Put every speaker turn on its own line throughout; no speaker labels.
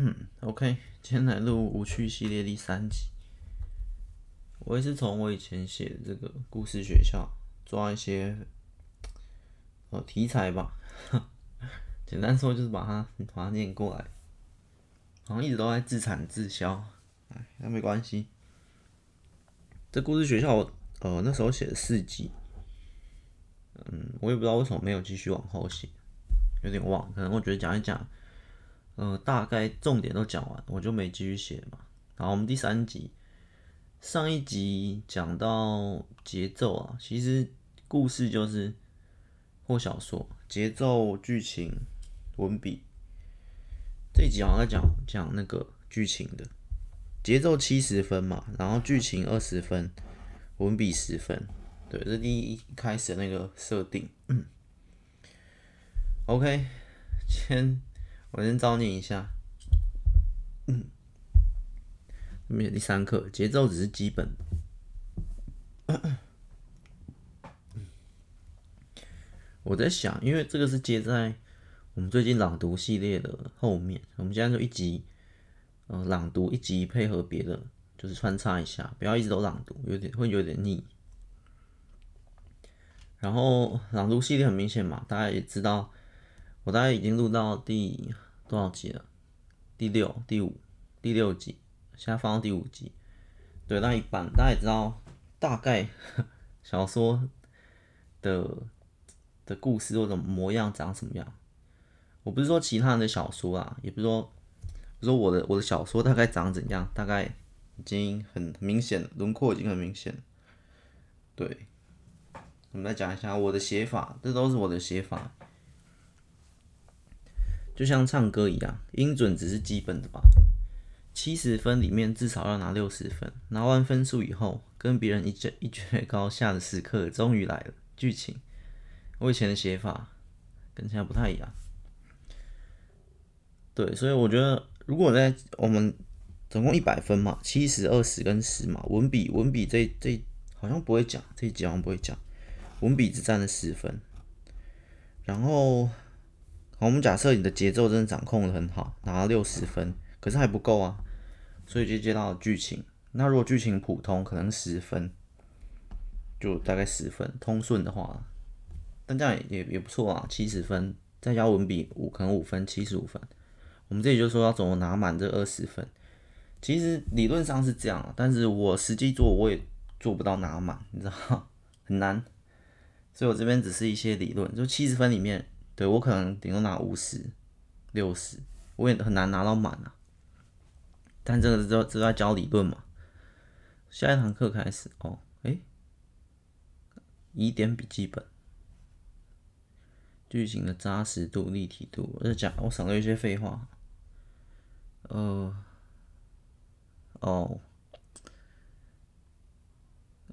嗯，OK，今天来录无趣系列第三集。我也是从我以前写的这个故事学校抓一些呃题材吧，简单说就是把它把它念过来，好像一直都在自产自销，哎，那没关系。这故事学校呃那时候写了四集，嗯，我也不知道为什么没有继续往后写，有点忘，可能我觉得讲一讲。呃，大概重点都讲完，我就没继续写嘛。然后我们第三集，上一集讲到节奏啊，其实故事就是或小说节奏、剧情、文笔。这一集好像在讲讲那个剧情的，节奏七十分嘛，然后剧情二十分，文笔十分。对，这第一开始那个设定。嗯。OK，先。我先照念一下。嗯，第三课，节奏只是基本。我在想，因为这个是接在我们最近朗读系列的后面，我们现在就一集，呃，朗读一集配合别的，就是穿插一下，不要一直都朗读，有点会有点腻。然后朗读系列很明显嘛，大家也知道。我大概已经录到第多少集了？第六、第五、第六集，现在放到第五集。对，那一半大家也知道，大概 小说的的故事或者模样长什么样。我不是说其他人的小说啊，也不是说，不说我的我的小说大概长怎样，大概已经很明显，轮廓已经很明显。对，我们来讲一下我的写法，这都是我的写法。就像唱歌一样，音准只是基本的吧。七十分里面至少要拿六十分，拿完分数以后，跟别人一决一决高下的时刻终于来了。剧情，我以前的写法跟现在不太一样。对，所以我觉得，如果在我们总共一百分嘛，七十、二十跟十嘛，文笔文笔这这好像不会讲，这一集好像不会讲，文笔只占了十分，然后。我们假设你的节奏真的掌控的很好，拿了六十分，可是还不够啊，所以就接到剧情。那如果剧情普通，可能十分，就大概十分。通顺的话，但这样也也不错啊，七十分再加文笔五，可能五分，七十五分。我们这里就说要怎么拿满这二十分，其实理论上是这样，但是我实际做我也做不到拿满，你知道 很难。所以我这边只是一些理论，就七十分里面。对，我可能顶多拿五十、六十，我也很难拿到满啊。但这个是都在教理论嘛。下一堂课开始哦，诶，疑点笔记本，剧情的扎实度、立体度，我在讲，我省了一些废话。呃，哦，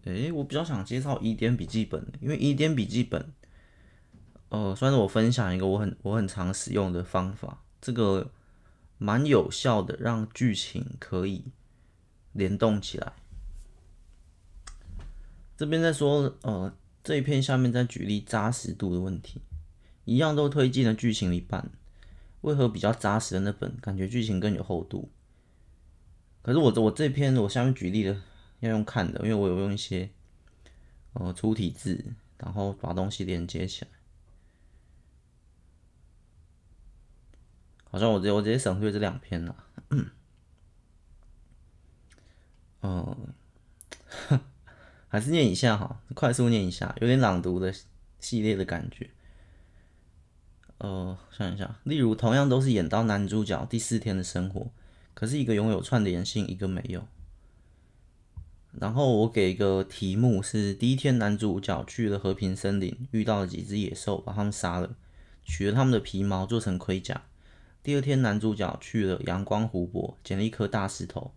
诶，我比较想介绍疑点笔记本，因为疑点笔记本。呃，算是我分享一个我很我很常使用的方法，这个蛮有效的，让剧情可以联动起来。这边在说，呃，这一篇下面再举例扎实度的问题，一样都推进了剧情一半，为何比较扎实的那本感觉剧情更有厚度？可是我我这篇我下面举例的要用看的，因为我有用一些呃粗体字，然后把东西连接起来。好像我直接我直接省略这两篇了，嗯，还是念一下哈，快速念一下，有点朗读的系列的感觉。呃，想一下，例如同样都是演到男主角第四天的生活，可是一个拥有串联性，一个没有。然后我给一个题目是：第一天男主角去了和平森林，遇到了几只野兽，把他们杀了，取了他们的皮毛做成盔甲。第二天，男主角去了阳光湖泊，捡了一颗大石头，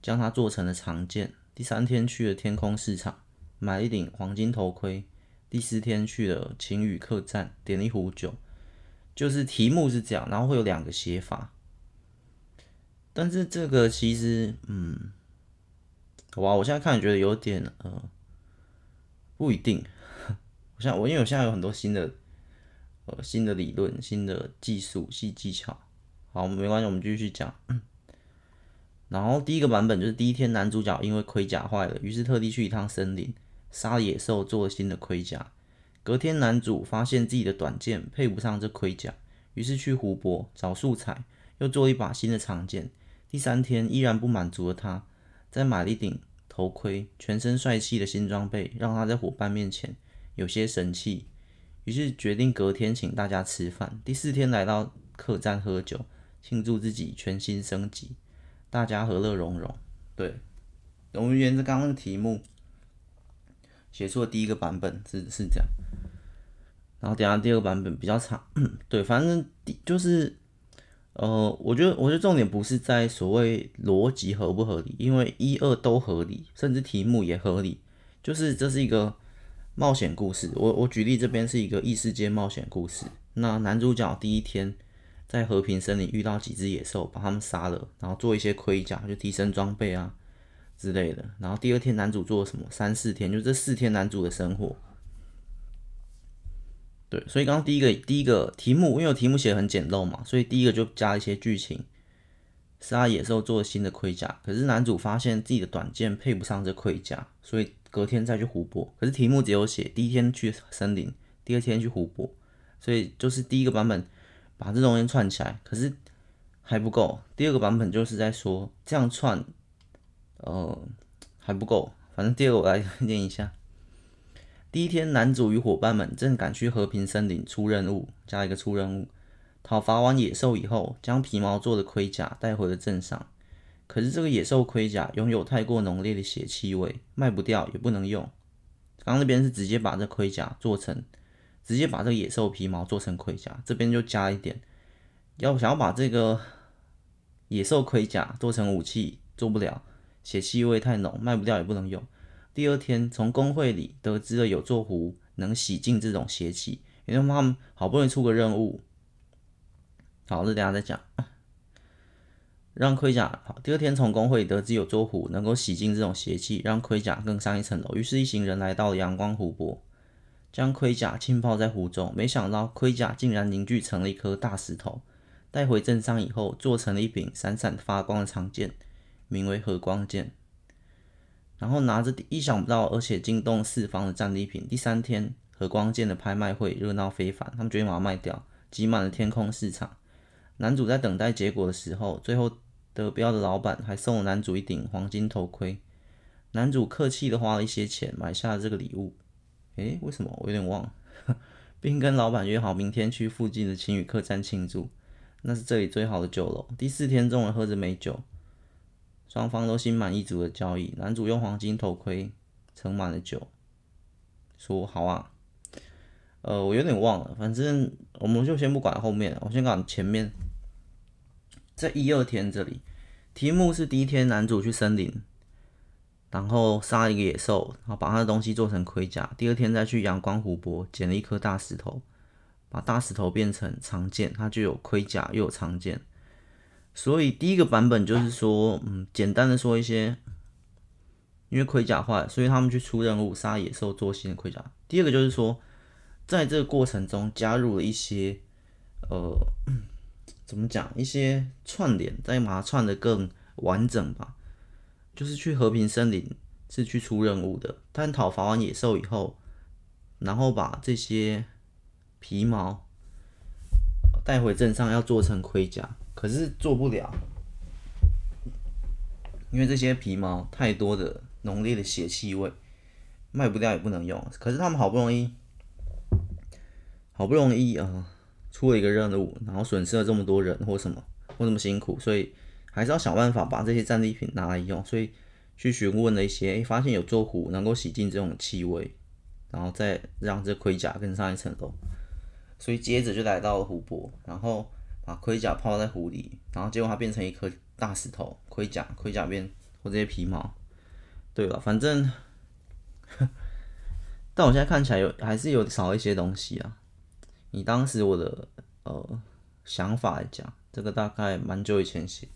将它做成了长剑。第三天去了天空市场，买了一顶黄金头盔。第四天去了晴雨客栈，点了一壶酒。就是题目是这样，然后会有两个写法。但是这个其实，嗯，哇，我现在看觉得有点，呃，不一定。我现在我因为我现在有很多新的，呃，新的理论、新的技术、新技巧。好，没关系，我们继续讲。然后第一个版本就是第一天，男主角因为盔甲坏了，于是特地去一趟森林，杀野兽做了新的盔甲。隔天，男主发现自己的短剑配不上这盔甲，于是去湖泊找素材，又做了一把新的长剑。第三天，依然不满足的他，再买了一顶头盔，全身帅气的新装备，让他在伙伴面前有些神气。于是决定隔天请大家吃饭。第四天来到客栈喝酒，庆祝自己全新升级，大家和乐融融。对，我们沿着刚刚的题目写出了第一个版本是是这样，然后等下第二个版本比较长。对，反正就是呃，我觉得我觉得重点不是在所谓逻辑合不合理，因为一二都合理，甚至题目也合理，就是这是一个。冒险故事，我我举例这边是一个异世界冒险故事。那男主角第一天在和平森林遇到几只野兽，把他们杀了，然后做一些盔甲，就提升装备啊之类的。然后第二天男主做了什么？三四天，就这四天男主的生活。对，所以刚刚第一个第一个题目，因为我题目写的很简陋嘛，所以第一个就加一些剧情，杀野兽做新的盔甲。可是男主发现自己的短剑配不上这盔甲，所以。隔天再去湖泊，可是题目只有写第一天去森林，第二天去湖泊，所以就是第一个版本把这东西串起来，可是还不够。第二个版本就是在说这样串，呃，还不够。反正第二个我来 念一下：第一天，男主与伙伴们正赶去和平森林出任务，加一个出任务，讨伐完野兽以后，将皮毛做的盔甲带回了镇上。可是这个野兽盔甲拥有太过浓烈的血气味，卖不掉也不能用。刚刚那边是直接把这盔甲做成，直接把这个野兽皮毛做成盔甲，这边就加一点，要想要把这个野兽盔甲做成武器，做不了，血气味太浓，卖不掉也不能用。第二天从工会里得知了有座湖能洗净这种邪气，因为他们好不容易出个任务，好，这等下再讲。让盔甲好。第二天从工会得知有座湖能够洗净这种邪气，让盔甲更上一层楼。于是，一行人来到了阳光湖泊，将盔甲浸泡在湖中。没想到盔甲竟然凝聚成了一颗大石头。带回镇上以后，做成了一柄闪闪发光的长剑，名为和光剑。然后拿着意想不到而且惊动四方的战利品。第三天，和光剑的拍卖会热闹非凡，他们决定把它卖掉，挤满了天空市场。男主在等待结果的时候，最后。得标的老板还送了男主一顶黄金头盔，男主客气的花了一些钱买下了这个礼物。诶，为什么？我有点忘了，并跟老板约好明天去附近的晴雨客栈庆祝，那是这里最好的酒楼。第四天，中午喝着美酒，双方都心满意足的交易。男主用黄金头盔盛满了酒，说：“好啊。”呃，我有点忘了，反正我们就先不管后面，我先讲前面，在一二天这里。题目是第一天，男主去森林，然后杀一个野兽，然后把他的东西做成盔甲。第二天再去阳光湖泊捡了一颗大石头，把大石头变成长剑，它就有盔甲又有长剑。所以第一个版本就是说，嗯，简单的说一些，因为盔甲坏，所以他们去出任务杀野兽做新的盔甲。第二个就是说，在这个过程中加入了一些，呃。怎么讲？一些串联，再把它串得更完整吧。就是去和平森林是去出任务的，但讨伐完野兽以后，然后把这些皮毛带回镇上要做成盔甲，可是做不了，因为这些皮毛太多的浓烈的血气味，卖不掉也不能用。可是他们好不容易，好不容易啊。出了一个任务，然后损失了这么多人或什么，或这么辛苦，所以还是要想办法把这些战利品拿来用。所以去询问了一些，诶，发现有座湖能够洗净这种气味，然后再让这盔甲更上一层楼。所以接着就来到了湖泊，然后把盔甲泡在湖里，然后结果它变成一颗大石头，盔甲盔甲变或这些皮毛。对了，反正，但我现在看起来有还是有少一些东西啊。以当时我的呃想法来讲，这个大概蛮久以前写，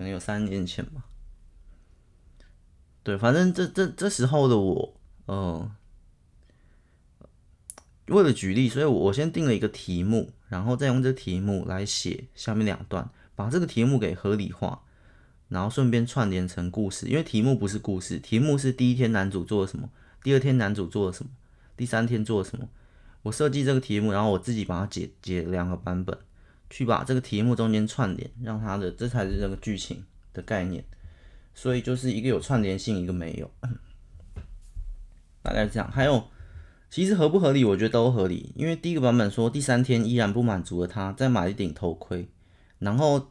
可能有三年前吧。对，反正这这这时候的我，呃，为了举例，所以我先定了一个题目，然后再用这题目来写下面两段，把这个题目给合理化，然后顺便串联成故事。因为题目不是故事，题目是第一天男主做了什么，第二天男主做了什么，第三天做了什么。我设计这个题目，然后我自己把它解解两个版本，去把这个题目中间串联，让它的这才是这个剧情的概念。所以就是一个有串联性，一个没有，大概是这样。还有。其实合不合理，我觉得都合理。因为第一个版本说第三天依然不满足的他，再买一顶头盔。然后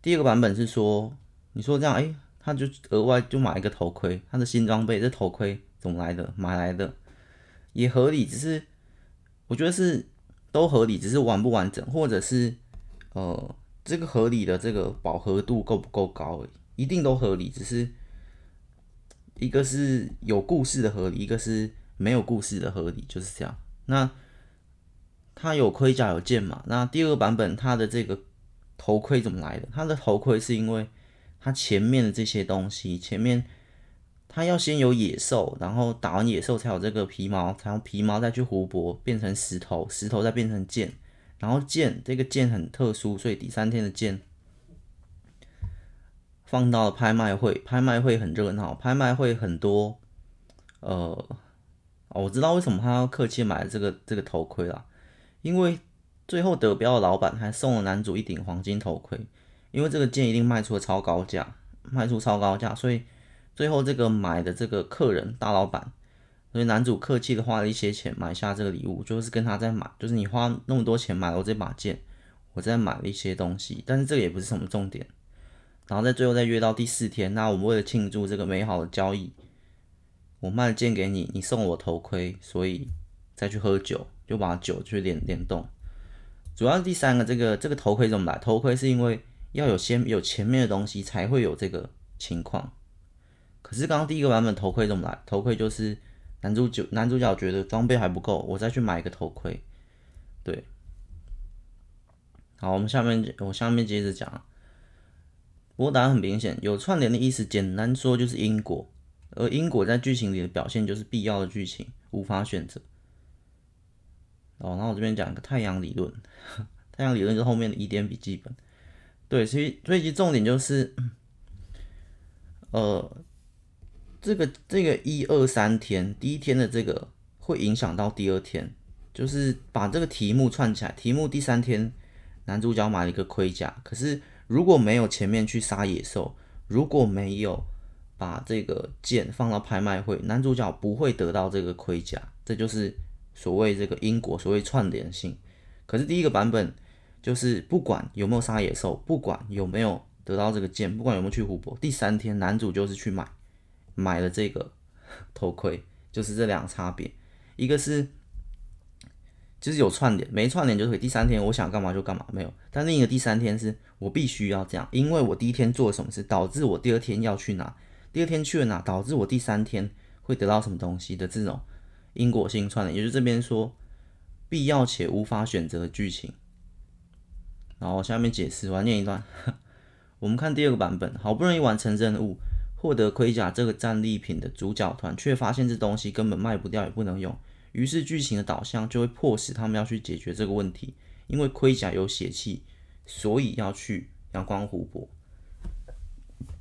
第二个版本是说，你说这样，哎，他就额外就买一个头盔，他的新装备，这头盔怎么来的？买来的也合理，只是我觉得是都合理，只是完不完整，或者是呃，这个合理的这个饱和度够不够高而已，一定都合理，只是一个是有故事的合理，一个是。没有故事的合理就是这样。那它有盔甲有剑嘛？那第二个版本它的这个头盔怎么来的？它的头盔是因为它前面的这些东西，前面它要先有野兽，然后打完野兽才有这个皮毛，才用皮毛再去湖泊变成石头，石头再变成剑，然后剑这个剑很特殊，所以第三天的剑放到了拍卖会，拍卖会很热闹，拍卖会很多，呃。我知道为什么他要客气买这个这个头盔啦，因为最后得标的老板还送了男主一顶黄金头盔，因为这个剑一定卖出了超高价，卖出超高价，所以最后这个买的这个客人大老板，所以男主客气的花了一些钱买下这个礼物，就是跟他在买，就是你花那么多钱买了我这把剑，我再买了一些东西，但是这个也不是什么重点，然后在最后再约到第四天，那我们为了庆祝这个美好的交易。我卖了剑给你，你送我头盔，所以再去喝酒，就把酒去联联动。主要第三个，这个这个头盔怎么来？头盔是因为要有先有前面的东西才会有这个情况。可是刚刚第一个版本头盔怎么来？头盔就是男主角男主角觉得装备还不够，我再去买一个头盔。对，好，我们下面我下面接着讲。不过答案很明显，有串联的意思，简单说就是因果。而因果在剧情里的表现就是必要的剧情，无法选择。哦，那我这边讲一个太阳理论，太阳理论就是后面的疑点笔记本。对，所以所以其实重点就是，呃，这个这个一二三天，第一天的这个会影响到第二天，就是把这个题目串起来。题目第三天男主角买了一个盔甲，可是如果没有前面去杀野兽，如果没有。把这个剑放到拍卖会，男主角不会得到这个盔甲，这就是所谓这个因果，所谓串联性。可是第一个版本就是不管有没有杀野兽，不管有没有得到这个剑，不管有没有去湖泊，第三天男主就是去买买了这个头盔，就是这两个差别，一个是就是有串联，没串联就可以第三天我想干嘛就干嘛没有，但另一个第三天是我必须要这样，因为我第一天做了什么事，导致我第二天要去哪。第二天去了哪，导致我第三天会得到什么东西的这种因果性串联，也就是这边说必要且无法选择的剧情。然后下面解释，我要念一段。我们看第二个版本，好不容易完成任务，获得盔甲这个战利品的主角团，却发现这东西根本卖不掉，也不能用。于是剧情的导向就会迫使他们要去解决这个问题，因为盔甲有血气，所以要去阳光湖泊。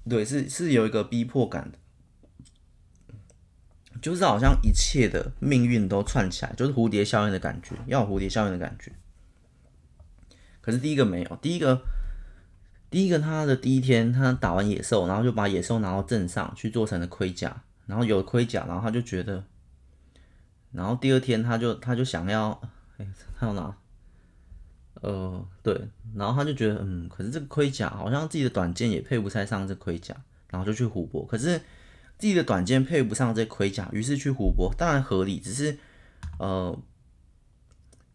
对，是是有一个逼迫感的，就是好像一切的命运都串起来，就是蝴蝶效应的感觉，要有蝴蝶效应的感觉。可是第一个没有，第一个，第一个他的第一天，他打完野兽，然后就把野兽拿到镇上去做成了盔甲，然后有了盔甲，然后他就觉得，然后第二天他就他就想要，哎，他要拿。呃，对，然后他就觉得，嗯，可是这个盔甲好像自己的短剑也配不太上这盔甲，然后就去湖泊。可是自己的短剑配不上这盔甲，于是去湖泊，当然合理，只是呃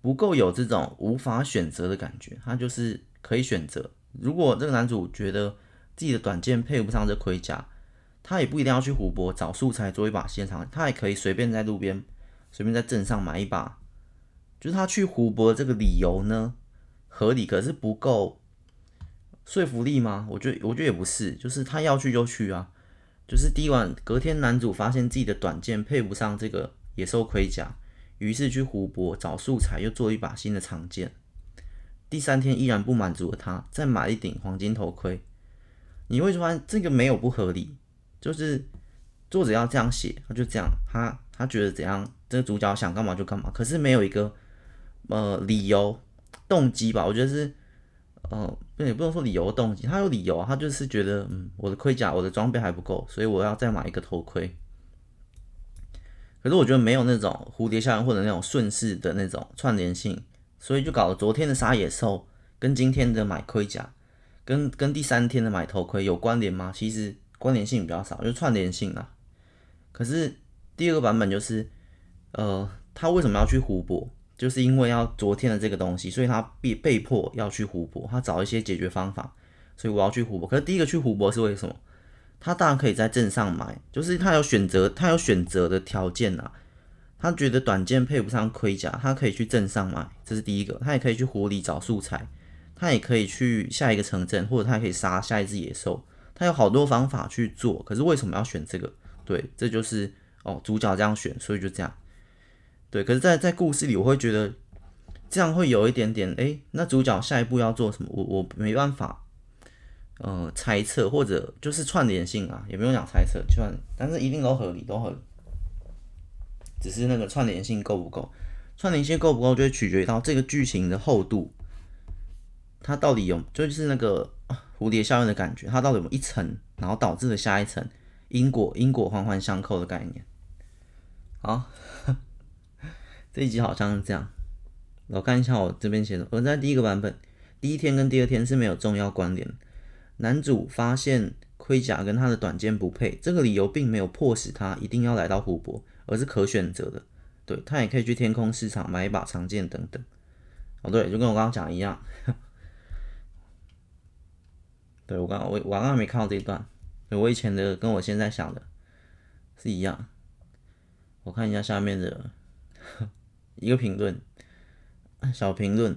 不够有这种无法选择的感觉。他就是可以选择，如果这个男主觉得自己的短剑配不上这盔甲，他也不一定要去湖泊找素材做一把线长，他也可以随便在路边，随便在镇上买一把。就是他去湖泊这个理由呢？合理，可是不够说服力吗？我觉得，我觉得也不是，就是他要去就去啊。就是第一晚隔天，男主发现自己的短剑配不上这个野兽盔甲，于是去湖泊找素材，又做一把新的长剑。第三天依然不满足的他，再买一顶黄金头盔。你会发现这个没有不合理，就是作者要这样写，他就这样，他他觉得怎样，这个主角想干嘛就干嘛，可是没有一个呃理由动机吧？我觉得是呃，也不能说理由动机，他有理由，他就是觉得嗯，我的盔甲、我的装备还不够，所以我要再买一个头盔。可是我觉得没有那种蝴蝶效应或者那种顺势的那种串联性。所以就搞了昨天的杀野兽跟今天的买盔甲，跟跟第三天的买头盔有关联吗？其实关联性比较少，就串联性啊。可是第二个版本就是，呃，他为什么要去湖泊？就是因为要昨天的这个东西，所以他被被迫要去湖泊，他找一些解决方法，所以我要去湖泊。可是第一个去湖泊是为什么？他当然可以在镇上买，就是他有选择，他有选择的条件啊。他觉得短剑配不上盔甲，他可以去镇上买，这是第一个。他也可以去湖里找素材，他也可以去下一个城镇，或者他可以杀下一只野兽。他有好多方法去做，可是为什么要选这个？对，这就是哦，主角这样选，所以就这样。对，可是在，在故事里，我会觉得这样会有一点点，诶，那主角下一步要做什么？我我没办法，呃，猜测或者就是串联性啊，也不用讲猜测，就算，但是一定都合理，都合理。只是那个串联性够不够？串联性够不够，就会取决于到这个剧情的厚度，它到底有，就是那个蝴蝶效应的感觉，它到底有有一层，然后导致了下一层因果，因果环环相扣的概念。好，这一集好像是这样。我看一下我这边写的，我在第一个版本，第一天跟第二天是没有重要关联。男主发现盔甲跟他的短剑不配，这个理由并没有迫使他一定要来到湖泊。而是可选择的，对，他也可以去天空市场买一把长剑等等。哦，对，就跟我刚刚讲一样。对，我刚我我刚刚没看到这一段，我以前的跟我现在想的是一样。我看一下下面的 一个评论，小评论。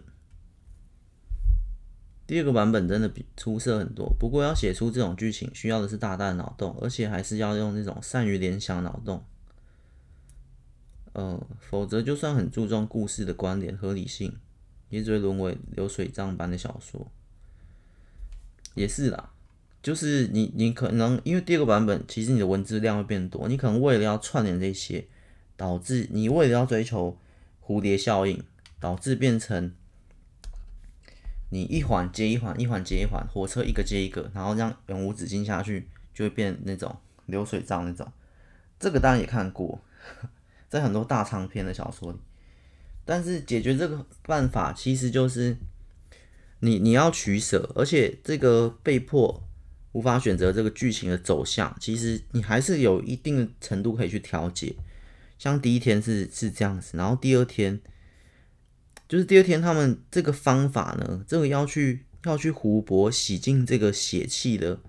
第二个版本真的比出色很多，不过要写出这种剧情，需要的是大大的脑洞，而且还是要用那种善于联想脑洞。呃，否则就算很注重故事的关联合理性，也只会沦为流水账般的小说。也是啦，就是你你可能因为第二个版本，其实你的文字量会变多，你可能为了要串联这些，导致你为了要追求蝴蝶效应，导致变成你一环接一环，一环接一环，火车一个接一个，然后这样永无止境下去，就会变那种流水账那种。这个当然也看过。在很多大长篇的小说里，但是解决这个办法其实就是你你要取舍，而且这个被迫无法选择这个剧情的走向，其实你还是有一定的程度可以去调节。像第一天是是这样子，然后第二天就是第二天他们这个方法呢，这个要去要去湖泊洗净这个血气的，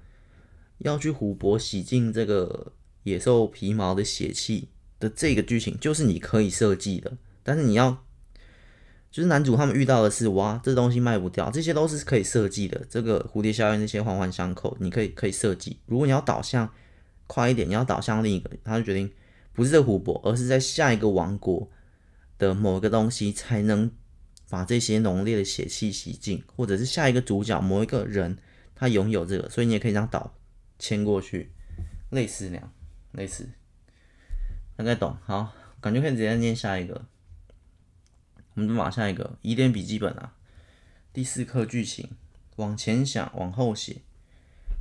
要去湖泊洗净这个野兽皮毛的血气。的这个剧情就是你可以设计的，但是你要，就是男主他们遇到的是哇，这东西卖不掉，这些都是可以设计的。这个蝴蝶效应那些环环相扣，你可以可以设计。如果你要导向快一点，你要导向另一个，他就决定不是这湖泊，而是在下一个王国的某一个东西才能把这些浓烈的血气洗净，或者是下一个主角某一个人他拥有这个，所以你也可以这样导牵过去，类似那样，类似。大概懂，好，感觉可以直接念下一个。我们就马下一个疑点笔记本啊，第四课剧情，往前想，往后写，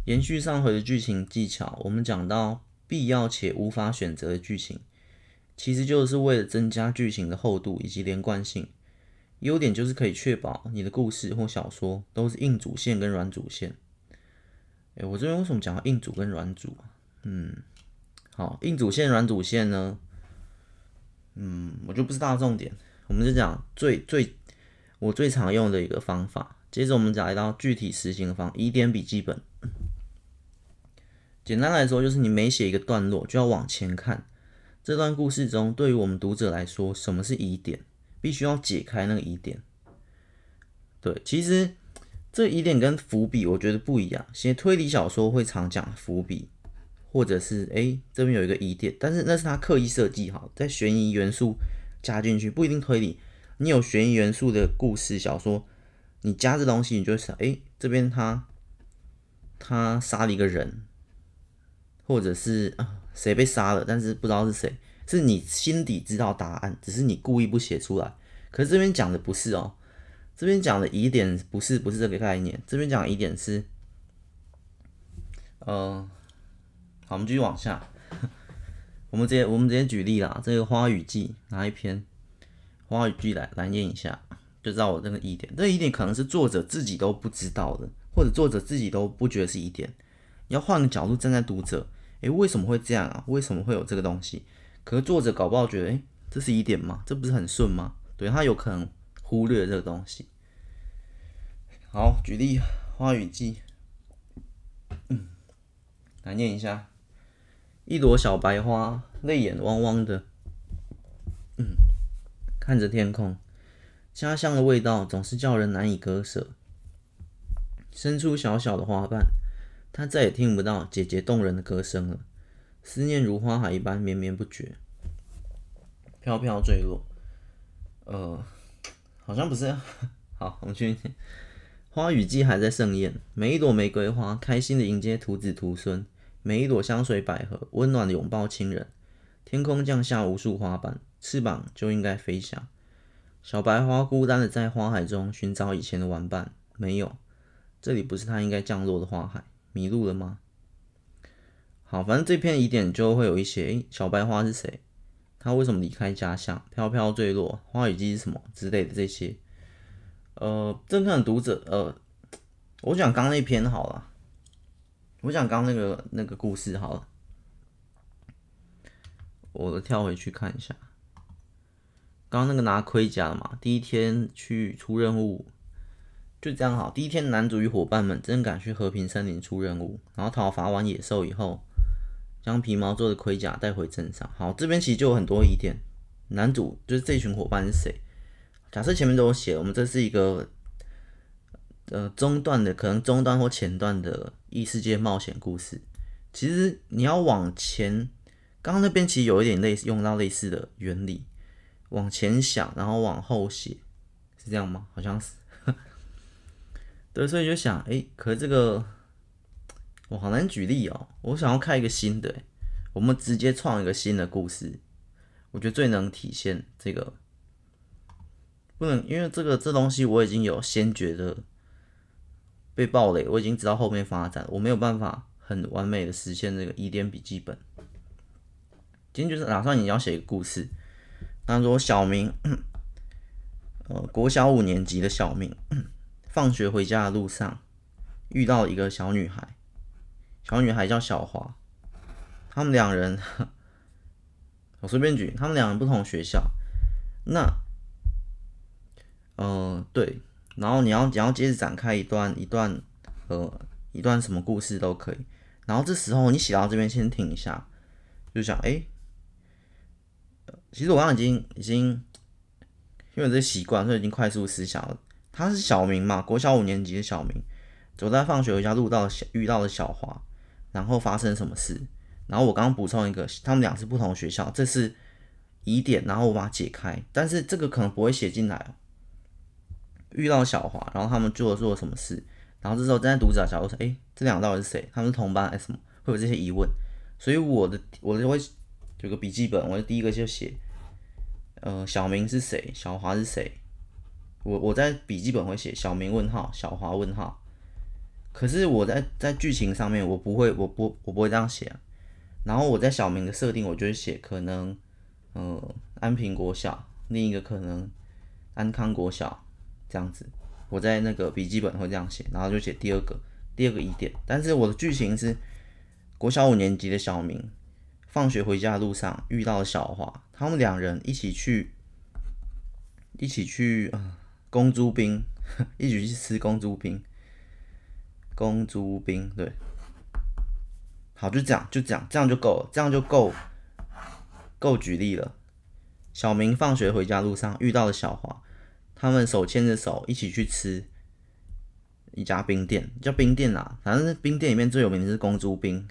延续上回的剧情技巧。我们讲到必要且无法选择的剧情，其实就是为了增加剧情的厚度以及连贯性。优点就是可以确保你的故事或小说都是硬主线跟软主线。诶，我这边为什么讲到硬主跟软主？嗯。好，硬主线、软主线呢？嗯，我就不知道重点。我们就讲最最我最常用的一个方法。接着我们讲一道具体实行方法：疑点笔记本。简单来说，就是你每写一个段落，就要往前看。这段故事中，对于我们读者来说，什么是疑点？必须要解开那个疑点。对，其实这疑点跟伏笔，我觉得不一样。写推理小说会常讲伏笔。或者是哎，这边有一个疑点，但是那是他刻意设计好，在悬疑元素加进去，不一定推理。你有悬疑元素的故事小说，你加这东西，你就会想，哎、这边他他杀了一个人，或者是啊谁被杀了，但是不知道是谁，是你心底知道答案，只是你故意不写出来。可是这边讲的不是哦，这边讲的疑点不是不是这个概念，这边讲疑点是，呃，我们继续往下。我们直接我们直接举例啦，这个《花语记》拿一篇《花语记》来来念一下，就知道我这个疑点。这个疑点可能是作者自己都不知道的，或者作者自己都不觉得是疑点。你要换个角度站在读者，诶，为什么会这样啊？为什么会有这个东西？可是作者搞不好觉得，诶，这是疑点吗？这不是很顺吗？对，他有可能忽略这个东西。好，举例《花语记》，嗯，来念一下。一朵小白花，泪眼汪汪的，嗯，看着天空，家乡的味道总是叫人难以割舍。伸出小小的花瓣，它再也听不到姐姐动人的歌声了。思念如花海一般绵绵不绝，飘飘坠落。呃，好像不是。好，我们去。花雨季还在盛宴，每一朵玫瑰花开心的迎接徒子徒孙。每一朵香水百合，温暖的拥抱亲人。天空降下无数花瓣，翅膀就应该飞翔。小白花孤单的在花海中寻找以前的玩伴，没有，这里不是它应该降落的花海。迷路了吗？好，反正这篇疑点就会有一些，诶，小白花是谁？他为什么离开家乡？飘飘坠落，花雨季是什么之类的这些。呃，正看的读者，呃，我讲刚那篇好了。我讲刚刚那个那个故事好了，我跳回去看一下。刚刚那个拿盔甲的嘛，第一天去出任务，就这样好。第一天，男主与伙伴们真敢去和平森林出任务，然后讨伐完野兽以后，将皮毛做的盔甲带回镇上。好，这边其实就有很多疑点。男主就是这群伙伴是谁？假设前面都有写，我们这是一个。呃，中段的可能中段或前段的异世界冒险故事，其实你要往前，刚刚那边其实有一点类似用到类似的原理，往前想，然后往后写，是这样吗？好像是，对，所以就想，哎，可是这个我好难举例哦，我想要开一个新的，我们直接创一个新的故事，我觉得最能体现这个，不能，因为这个这东西我已经有先觉得。被暴雷，我已经知道后面发展，我没有办法很完美的实现这个疑点笔记本。今天就是打算你要写一个故事，他说小明，呃，国小五年级的小明，放学回家的路上遇到一个小女孩，小女孩叫小华，他们两人，我随便举，他们两人不同学校，那，嗯、对。然后你要你要接着展开一段一段呃一段什么故事都可以。然后这时候你写到这边先停一下，就想哎，其实我刚刚已经已经因为这习惯，所以已经快速思想了。他是小明嘛，国小五年级的小明，走在放学回家路到小遇到了小华，然后发生什么事？然后我刚刚补充一个，他们俩是不同学校，这是疑点，然后我把它解开，但是这个可能不会写进来。遇到小华，然后他们做了做了什么事？然后这时候站在读者角度说：“诶，这两个到底是谁？他们是同班还是什么？”会有这些疑问。所以我的我就会有个笔记本，我的第一个就写：“呃，小明是谁？小华是谁？”我我在笔记本会写小明问号，小华问号。可是我在在剧情上面我不会，我不我不会这样写啊。然后我在小明的设定，我就会写可能，呃，安平国小，另一个可能安康国小。这样子，我在那个笔记本会这样写，然后就写第二个第二个疑点。但是我的剧情是国小五年级的小明，放学回家的路上遇到了小华，他们两人一起去一起去啊公猪冰，一起去吃公猪冰，公猪冰对，好就这样就这样这样就够了，这样就够够举例了。小明放学回家路上遇到了小华。他们手牵着手一起去吃一家冰店，叫冰店啊，反正冰店里面最有名的是公猪冰，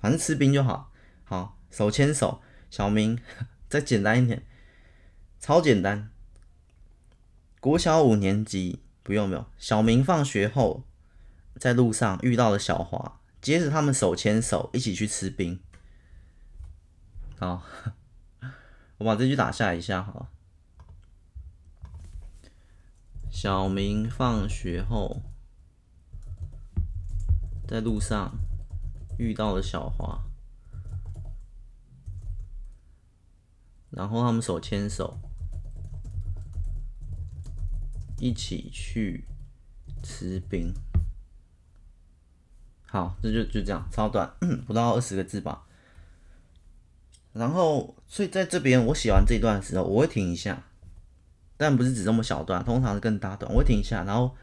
反正吃冰就好。好，手牵手，小明 再简单一点，超简单。国小五年级不用不用，小明放学后在路上遇到了小华，接着他们手牵手一起去吃冰。好，我把这句打下来一下好了。小明放学后在路上遇到了小华，然后他们手牵手一起去吃冰。好，这就就这样，超短，不到二十个字吧。然后，所以在这边我写完这一段的时候，我会停一下。但不是只这么小段，通常是更大段。我会停一下，然后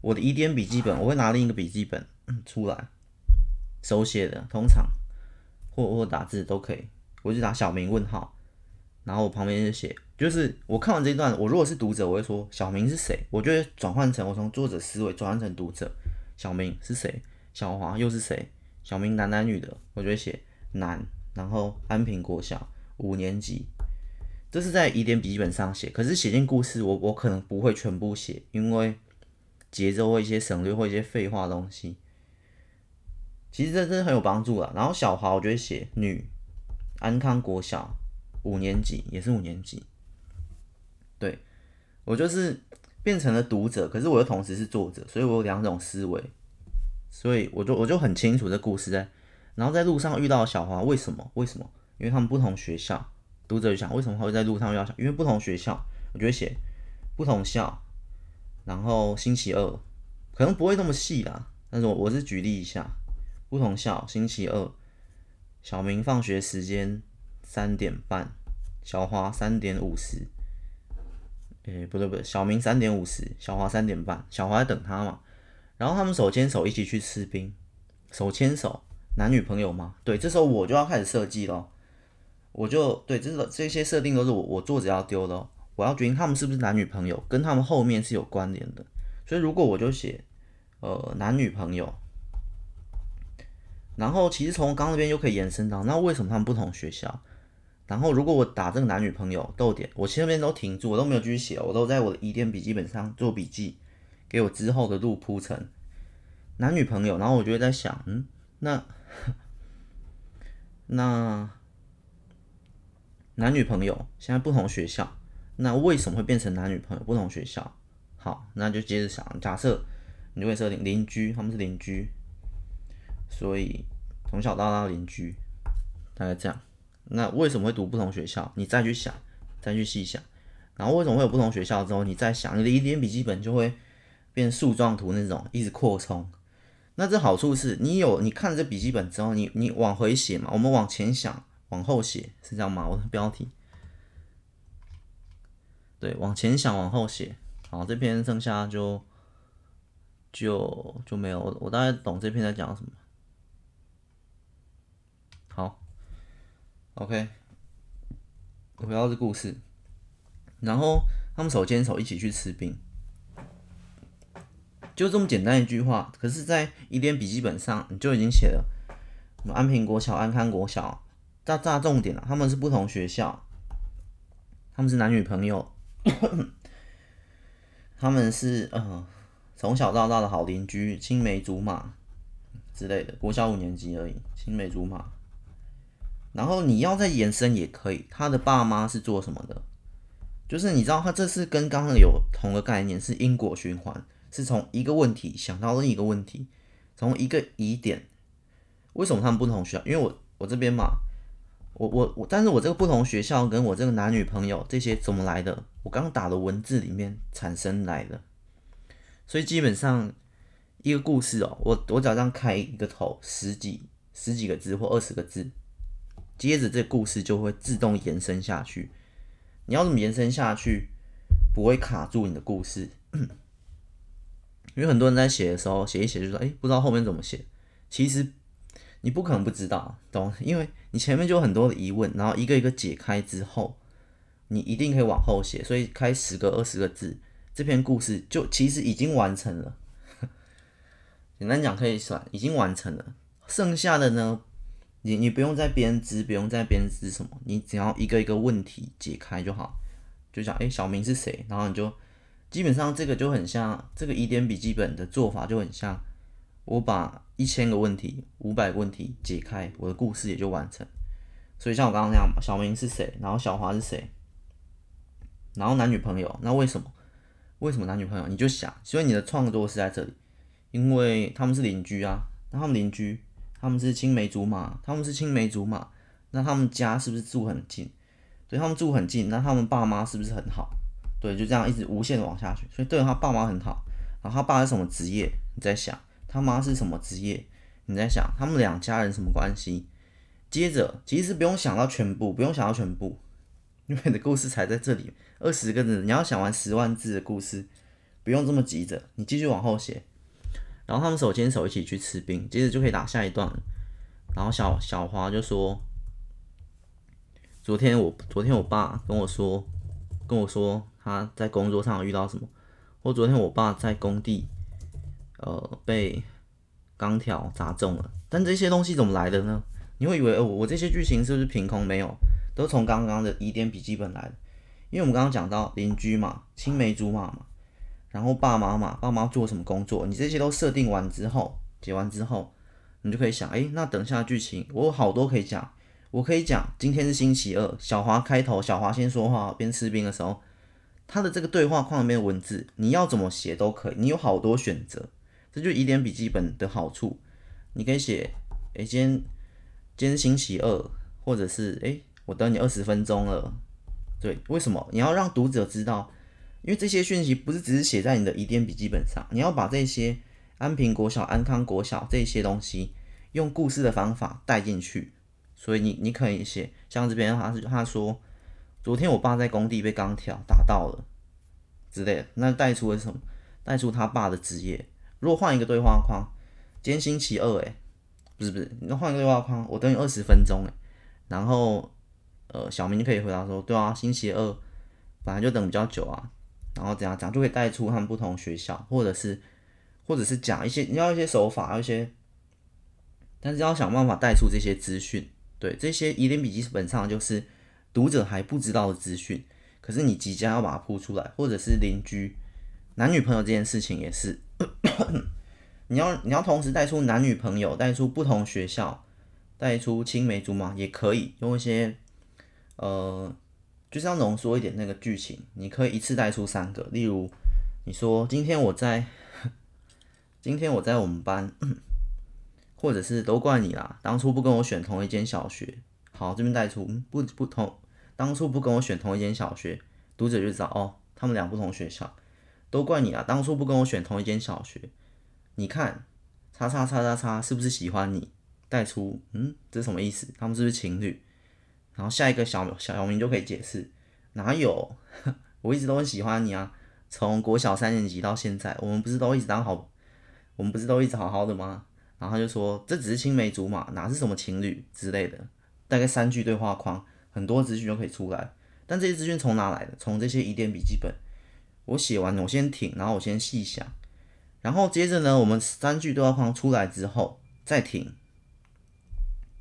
我的 EDM 笔记本，我会拿另一个笔记本出来，手写的，通常或或打字都可以。我就打小明问号，然后我旁边就写，就是我看完这一段，我如果是读者，我会说小明是谁？我就会转换成我从作者思维转换成读者，小明是谁？小华又是谁？小明男男女的，我就会写男，然后安平国小五年级。这是在疑点笔记本上写，可是写进故事我，我可能不会全部写，因为节奏或一些省略或一些废话东西。其实这真的很有帮助了。然后小华，我觉得写女，安康国小五年级，也是五年级。对，我就是变成了读者，可是我又同时是作者，所以我有两种思维，所以我就我就很清楚这故事在。然后在路上遇到小华，为什么？为什么？因为他们不同学校。读者就想，为什么会在路上遇到？因为不同学校，我就会写不同校，然后星期二可能不会那么细啦，但是我我是举例一下，不同校星期二，小明放学时间三点半，小华三点五十，诶不对不对，小明三点五十，小华三点半，小华在等他嘛，然后他们手牵手一起去吃冰，手牵手男女朋友吗？对，这时候我就要开始设计咯。我就对，这个这些设定都是我我作者要丢的，我要决定他们是不是男女朋友，跟他们后面是有关联的。所以如果我就写呃男女朋友，然后其实从刚那边又可以延伸到，那为什么他们不同学校？然后如果我打这个男女朋友逗点，我前面都停住，我都没有继续写，我都在我的疑点笔记本上做笔记，给我之后的路铺成。男女朋友，然后我就会在想，嗯，那 那。男女朋友现在不同学校，那为什么会变成男女朋友不同学校？好，那就接着想，假设你会设定邻居，他们是邻居，所以从小到大邻居，大概这样。那为什么会读不同学校？你再去想，再去细想，然后为什么会有不同学校之后，你再想，你的一点笔记本就会变树状图那种，一直扩充。那这好处是你有你看这笔记本之后，你你往回写嘛，我们往前想。往后写是这样吗？我的标题，对，往前想，往后写。好，这篇剩下就就就没有，我大概懂这篇在讲什么。好，OK，我回到这故事，然后他们手牵手一起去吃冰，就这么简单一句话。可是，在一点笔记本上，你就已经写了什么安平国小、安康国小。大大重点了，他们是不同学校，他们是男女朋友，他们是呃从小到大的好邻居，青梅竹马之类的，国小五年级而已，青梅竹马。然后你要再延伸也可以，他的爸妈是做什么的？就是你知道他这是跟刚刚有同个概念，是因果循环，是从一个问题想到另一个问题，从一个疑点，为什么他们不同学校？因为我我这边嘛。我我我，但是我这个不同学校跟我这个男女朋友这些怎么来的？我刚打的文字里面产生来的，所以基本上一个故事哦，我我只要这样开一个头，十几十几个字或二十个字，接着这个故事就会自动延伸下去。你要怎么延伸下去，不会卡住你的故事？因为很多人在写的时候写一写就说，哎，不知道后面怎么写，其实。你不可能不知道，懂？因为你前面就有很多的疑问，然后一个一个解开之后，你一定可以往后写。所以开十个、二十个字，这篇故事就其实已经完成了。简单讲可以算已经完成了。剩下的呢，你你不用再编织，不用再编织什么，你只要一个一个问题解开就好。就讲哎、欸，小明是谁？然后你就基本上这个就很像这个疑点笔记本的做法就很像，我把一千个问题、五百个问题解开，我的故事也就完成。所以像我刚刚那样，小明是谁？然后小华是谁？然后男女朋友，那为什么？为什么男女朋友？你就想，所以你的创作是在这里，因为他们是邻居啊。那他们邻居，他们是青梅竹马，他们是青梅竹马。那他们家是不是住很近？对，他们住很近，那他们爸妈是不是很好？对，就这样一直无限的往下去。所以对他爸妈很好。然后他爸是什么职业？你在想，他妈是什么职业？你在想，他们两家人什么关系？接着，其实不用想到全部，不用想到全部，因为你的故事才在这里。二十个字，你要想完十万字的故事，不用这么急着，你继续往后写。然后他们手牵手一起去吃冰，接着就可以打下一段。然后小小华就说：“昨天我昨天我爸跟我说，跟我说他在工作上遇到什么。或昨天我爸在工地，呃，被钢条砸中了。但这些东西怎么来的呢？你会以为哦，我这些剧情是不是凭空？没有，都从刚刚的疑点笔记本来的。”因为我们刚刚讲到邻居嘛，青梅竹马嘛，然后爸妈嘛，爸妈做什么工作，你这些都设定完之后，解完之后，你就可以想，哎，那等下剧情我有好多可以讲，我可以讲今天是星期二，小华开头，小华先说话，边吃冰的时候，他的这个对话框里面的文字，你要怎么写都可以，你有好多选择，这就疑点笔记本的好处，你可以写，哎，今天今天星期二，或者是哎，我等你二十分钟了。对，为什么你要让读者知道？因为这些讯息不是只是写在你的疑点笔记本上，你要把这些安平国小、安康国小这些东西用故事的方法带进去。所以你你可以写，像这边他是他说，昨天我爸在工地被钢条打到了之类的，那带出了什么？带出他爸的职业。如果换一个对话框，今天星期二，诶，不是不是，你换一个对话框，我等你二十分钟，诶，然后。呃，小明就可以回答说：“对啊，星期二本来就等比较久啊，然后怎样讲就可以带出他们不同学校，或者是或者是讲一些你要一些手法，要一些，但是要想办法带出这些资讯。对，这些疑点笔记本上就是读者还不知道的资讯，可是你即将要把它铺出来，或者是邻居、男女朋友这件事情也是，你要你要同时带出男女朋友，带出不同学校，带出青梅竹马，也可以用一些。”呃，就是要浓缩一点那个剧情，你可以一次带出三个。例如，你说今天我在，今天我在我们班，或者是都怪你啦，当初不跟我选同一间小学。好，这边带出不不同，当初不跟我选同一间小学，读者就知道哦，他们俩不同学校，都怪你啊，当初不跟我选同一间小学。你看，叉叉叉叉叉是不是喜欢你？带出，嗯，这什么意思？他们是不是情侣？然后下一个小小明就可以解释，哪有？我一直都很喜欢你啊！从国小三年级到现在，我们不是都一直当好，我们不是都一直好好的吗？然后他就说这只是青梅竹马，哪是什么情侣之类的。大概三句对话框，很多资讯就可以出来。但这些资讯从哪来的？从这些疑点笔记本。我写完，我先停，然后我先细想，然后接着呢，我们三句对话框出来之后再停。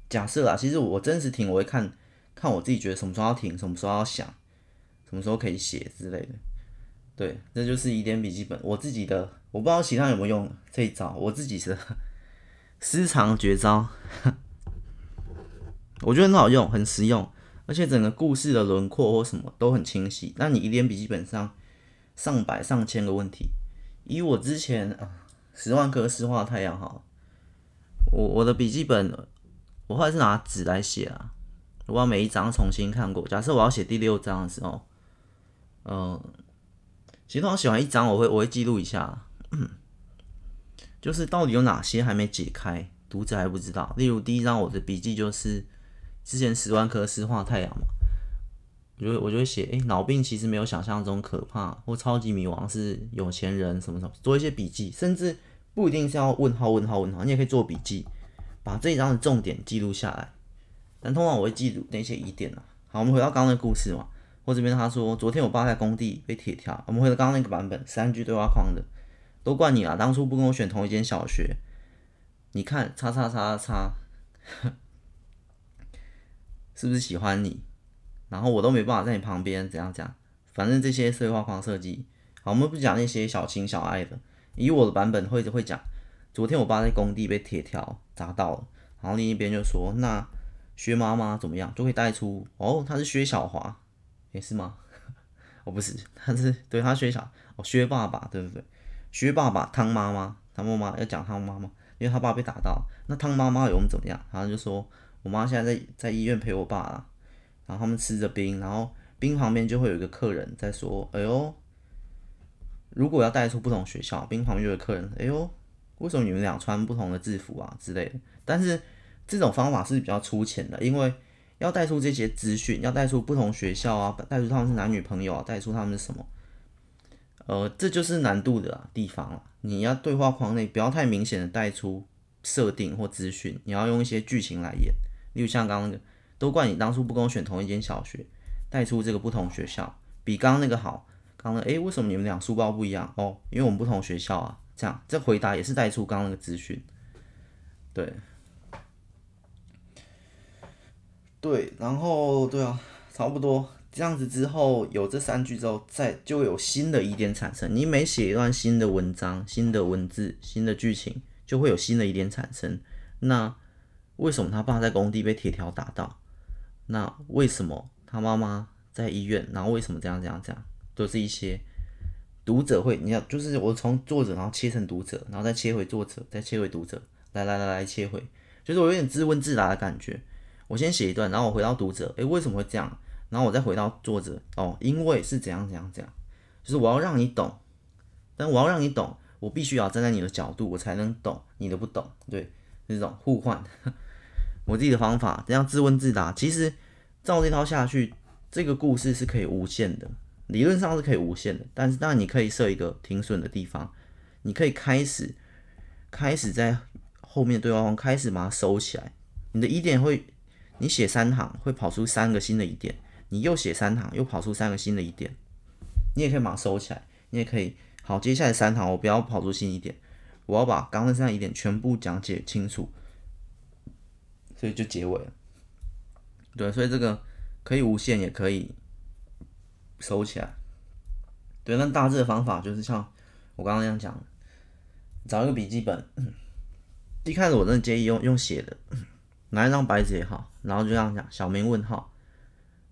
假设啊，其实我真实停，我会看。看我自己觉得什么时候要停，什么时候要想，什么时候可以写之类的。对，这就是疑点笔记本，我自己的，我不知道其他有没有用这一招，我自己是 私藏绝招，我觉得很好用，很实用，而且整个故事的轮廓或什么都很清晰。那你疑点笔记本上上百上千个问题，以我之前啊十万颗石化太阳哈，我我的笔记本，我后来是拿纸来写啊。我要每一章重新看过。假设我要写第六章的时候，嗯，其实我写完一章，我会我会记录一下，就是到底有哪些还没解开，读者还不知道。例如第一章我的笔记就是之前十万颗石化太阳嘛，我就我就会写，诶，脑病其实没有想象中可怕，或超级迷惘是有钱人什么什么，做一些笔记，甚至不一定是要问号问号问号，你也可以做笔记，把这一章的重点记录下来。但通常我会记住那些疑点啊。好，我们回到刚刚的故事嘛。我这边他说，昨天我爸在工地被铁条。我们回到刚刚那个版本，三句对话框的，都怪你啊！当初不跟我选同一间小学，你看，叉叉叉叉叉，是不是喜欢你？然后我都没办法在你旁边，怎样讲？反正这些社会画框设计，好，我们不讲那些小情小爱的。以我的版本会会讲，昨天我爸在工地被铁条砸到了，然后另一边就说，那薛妈妈怎么样，就会带出哦，他是薛小华，也、是吗？哦、不是，他是对他薛小哦，薛爸爸对不对？薛爸爸汤妈妈，汤妈妈要讲汤妈妈，因为他爸被打到，那汤妈妈有我们怎么样？然后就说我妈现在在在医院陪我爸了，然后他们吃着冰，然后冰旁边就会有一个客人在说，哎呦。如果要带出不同学校，冰旁边就有客人，哎呦，为什么你们俩穿不同的制服啊之类的？但是这种方法是比较粗浅的，因为要带出这些资讯，要带出不同学校啊，带出他们是男女朋友啊，带出他们是什么，呃，这就是难度的地方了。你要对话框内不要太明显的带出设定或资讯，你要用一些剧情来演，例如像刚刚那个，都怪你当初不跟我选同一间小学，带出这个不同学校，比刚刚那个好。刚刚诶，为什么你们俩书包不一样？哦，因为我们不同学校啊。这样，这回答也是带出刚刚那个资讯。对，对，然后对啊，差不多这样子之后，有这三句之后，再就有新的疑点产生。你每写一段新的文章、新的文字、新的剧情，就会有新的疑点产生。那为什么他爸在工地被铁条打到？那为什么他妈妈在医院？然后为什么这样这样这样？都是一些读者会，你要就是我从作者，然后切成读者，然后再切回作者，再切回读者，来来来来切回，就是我有点自问自答的感觉。我先写一段，然后我回到读者，诶，为什么会这样？然后我再回到作者，哦，因为是怎样怎样怎样，就是我要让你懂，但我要让你懂，我必须要站在你的角度，我才能懂你的不懂，对，这种互换，我自己的方法，这样自问自答，其实照这套下去，这个故事是可以无限的。理论上是可以无限的，但是当然你可以设一个停损的地方，你可以开始开始在后面对话框开始把它收起来。你的疑点会，你写三行会跑出三个新的疑点，你又写三行又跑出三个新的疑点，你也可以把它收起来，你也可以好，接下来三行我不要跑出新疑点，我要把刚刚三疑点全部讲解清楚，所以就结尾了。对，所以这个可以无限，也可以。收起来，对，那大致的方法就是像我刚刚那样讲，找一个笔记本，一开始我真的建议用用写的，拿一张白纸也好，然后就这样讲，小明问号，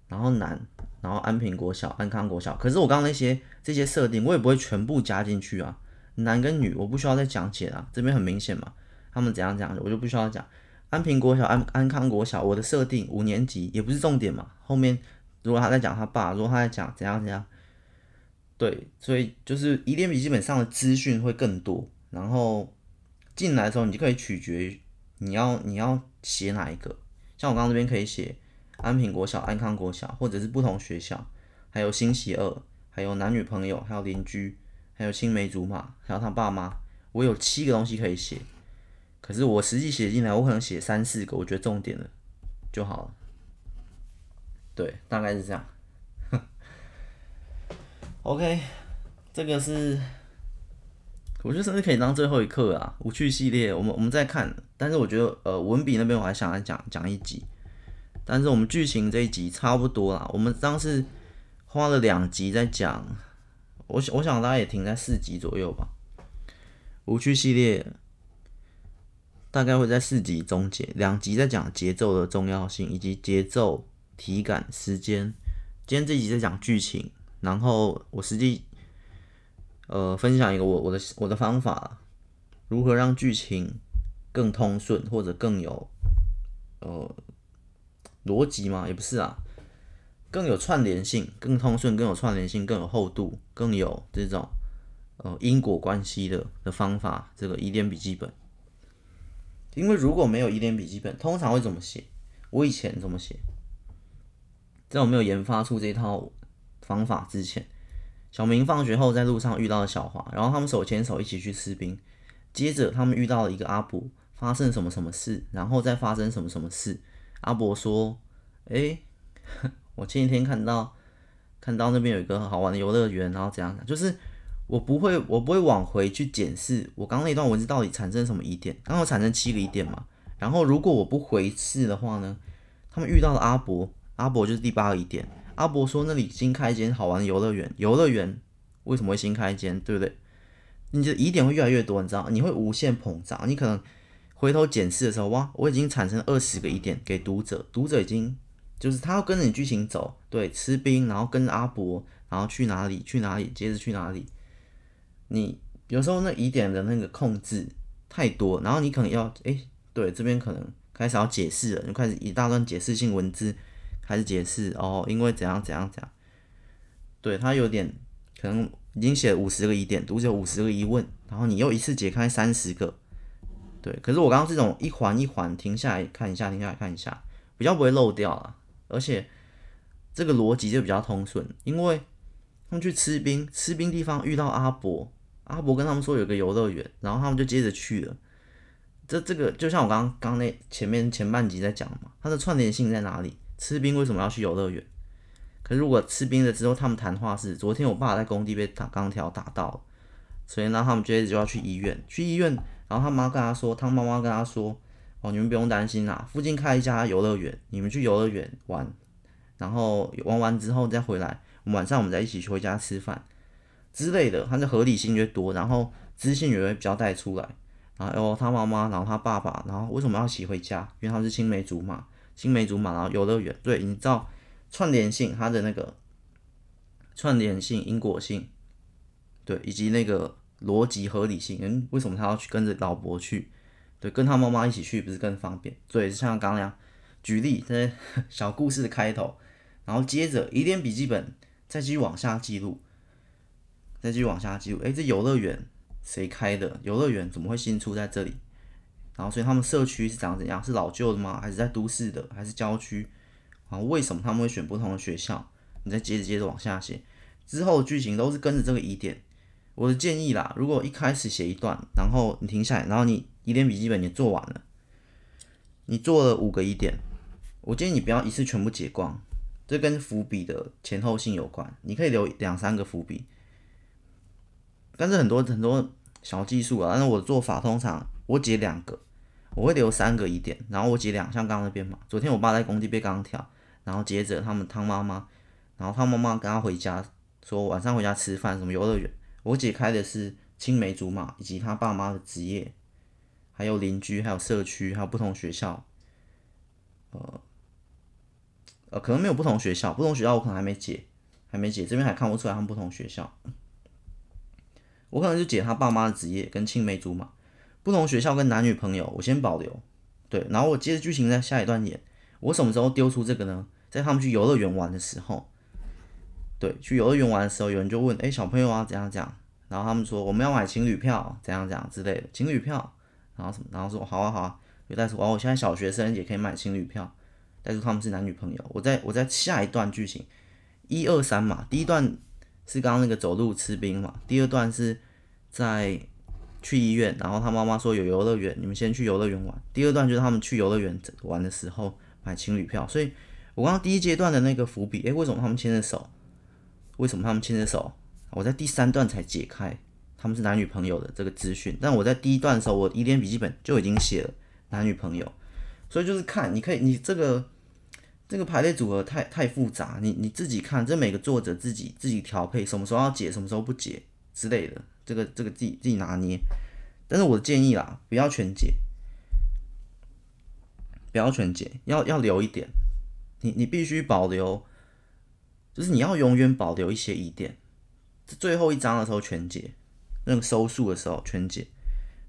然后男，然后安平国小、安康国小，可是我刚刚那些这些设定，我也不会全部加进去啊，男跟女我不需要再讲解了，这边很明显嘛，他们怎样讲的，我就不需要讲，安平国小、安安康国小，我的设定五年级也不是重点嘛，后面。如果他在讲他爸，如果他在讲怎样怎样，对，所以就是一点笔记本上的资讯会更多，然后进来的时候你就可以取决于你要你要写哪一个，像我刚刚这边可以写安平国小、安康国小，或者是不同学校，还有星期二，还有男女朋友，还有邻居，还有青梅竹马，还有他爸妈，我有七个东西可以写，可是我实际写进来，我可能写三四个，我觉得重点的就好了。对，大概是这样。OK，这个是我觉得甚至可以当最后一课啊。无趣系列，我们我们再看。但是我觉得，呃，文笔那边我还想来讲讲一集。但是我们剧情这一集差不多啦。我们当时花了两集在讲，我想我想大家也停在四集左右吧。无趣系列大概会在四集终结，两集在讲节奏的重要性以及节奏。体感时间，今天这集在讲剧情，然后我实际呃分享一个我我的我的方法，如何让剧情更通顺或者更有呃逻辑吗？也不是啊，更有串联性，更通顺，更有串联性，更有厚度，更有这种呃因果关系的的方法。这个疑点笔记本，因为如果没有疑点笔记本，通常会怎么写？我以前怎么写？在我没有研发出这套方法之前，小明放学后在路上遇到了小华，然后他们手牵手一起去吃冰。接着他们遇到了一个阿伯，发生什么什么事，然后再发生什么什么事。阿伯说：“诶，我前几天看到看到那边有一个很好玩的游乐园，然后怎样？就是我不会我不会往回去检视我刚刚那段文字到底产生什么疑点。刚好产生七个疑点嘛。然后如果我不回视的话呢，他们遇到了阿伯。”阿伯就是第八个疑点，阿伯说那里新开一间好玩的游乐园，游乐园为什么会新开一间，对不对？你的疑点会越来越多，你知道？你会无限膨胀，你可能回头检视的时候，哇，我已经产生二十个疑点给读者，读者已经就是他要跟着你剧情走，对，吃冰，然后跟着阿伯，然后去哪里去哪里，接着去哪里。你有时候那疑点的那个控制太多，然后你可能要哎、对，这边可能开始要解释了，就开始一大段解释性文字开始解释哦，因为怎样怎样怎样，对，他有点可能。已经写了五十个疑点，读者五十个疑问，然后你又一次解开三十个，对。可是我刚刚这种一环一环停下来看一下，停下来看一下，比较不会漏掉啊。而且这个逻辑就比较通顺，因为他们去吃冰，吃冰地方遇到阿伯，阿伯跟他们说有个游乐园，然后他们就接着去了。这这个就像我刚刚那前面前半集在讲嘛，它的串联性在哪里？吃冰为什么要去游乐园？可是如果吃冰了之后，他们谈话是昨天我爸在工地被打钢条打到了，所以呢，他们接着就要去医院。去医院，然后他妈跟他说，他妈妈跟他说：“哦，你们不用担心啦，附近开一家游乐园，你们去游乐园玩，然后玩完之后再回来，晚上我们再一起去回家吃饭之类的。”他的合理性越多，然后知性也会比较带出来。然后哦，他妈妈，然后他爸爸，然后为什么要一起回家？因为他是青梅竹马，青梅竹马，然后游乐园，对，你知道。串联性，它的那个串联性、因果性，对，以及那个逻辑合理性，嗯，为什么他要去跟着老伯去？对，跟他妈妈一起去不是更方便？对，像刚刚那样举例，这些 小故事的开头，然后接着一点笔记本再继续往下记录，再继续往下记录。哎，这游乐园谁开的？游乐园怎么会新出在这里？然后，所以他们社区是长怎样？是老旧的吗？还是在都市的？还是郊区？啊，为什么他们会选不同的学校？你再接着接着往下写，之后剧情都是跟着这个疑点。我的建议啦，如果一开始写一段，然后你停下来，然后你疑点笔记本你做完了，你做了五个疑点，我建议你不要一次全部解光，这跟伏笔的前后性有关。你可以留两三个伏笔，但是很多很多小技术啊。但是我的做法通常我解两个，我会留三个疑点，然后我解两，像刚刚那边嘛。昨天我爸在工地被钢条。然后接着他们汤妈妈，然后他妈妈跟他回家，说晚上回家吃饭，什么游乐园。我解开的是青梅竹马以及他爸妈的职业，还有邻居，还有社区，还有不同学校。呃，呃，可能没有不同学校，不同学校我可能还没解，还没解，这边还看不出来他们不同学校。我可能就解他爸妈的职业跟青梅竹马，不同学校跟男女朋友，我先保留。对，然后我接着剧情在下一段演，我什么时候丢出这个呢？在他们去游乐园玩的时候，对，去游乐园玩的时候，有人就问：“哎，小朋友啊，怎样讲？”然后他们说：“我们要买情侣票，怎样讲之类的，情侣票。”然后什么？然后说：“好啊，好啊。”有带出哦，我现在小学生也可以买情侣票，带出他们是男女朋友。我在我在下一段剧情，一二三嘛，第一段是刚刚那个走路吃冰嘛，第二段是在去医院，然后他妈妈说有游乐园，你们先去游乐园玩。第二段就是他们去游乐园玩的时候买情侣票，所以。我刚刚第一阶段的那个伏笔，诶，为什么他们牵着手？为什么他们牵着手？我在第三段才解开他们是男女朋友的这个资讯，但我在第一段的时候，我一点笔记本就已经写了男女朋友，所以就是看，你可以，你这个这个排列组合太太复杂，你你自己看，这每个作者自己自己调配，什么时候要解，什么时候不解之类的，这个这个自己自己拿捏。但是我的建议啦，不要全解，不要全解，要要留一点。你你必须保留，就是你要永远保留一些疑点，最后一章的时候全解，那个收束的时候全解。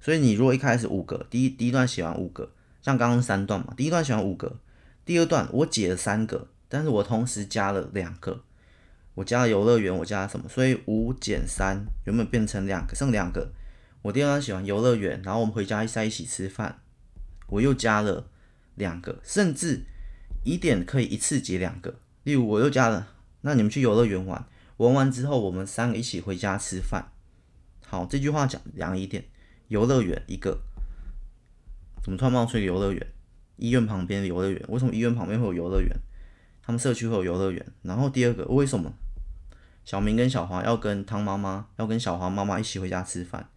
所以你如果一开始五个，第一第一段写完五个，像刚刚三段嘛，第一段写完五个，第二段我解了三个，但是我同时加了两个，我加了游乐园，我加了什么？所以五减三原本变成两个，剩两个。我第二段写完游乐园，然后我们回家在一起吃饭，我又加了两个，甚至。疑点可以一次解两个，例如我又加了，那你们去游乐园玩，玩完之后我们三个一起回家吃饭。好，这句话讲两个疑点，游乐园一个，怎么突然冒出一个游乐园？医院旁边游乐园，为什么医院旁边会有游乐园？他们社区会有游乐园。然后第二个，为什么小明跟小华要跟汤妈妈要跟小华妈妈一起回家吃饭？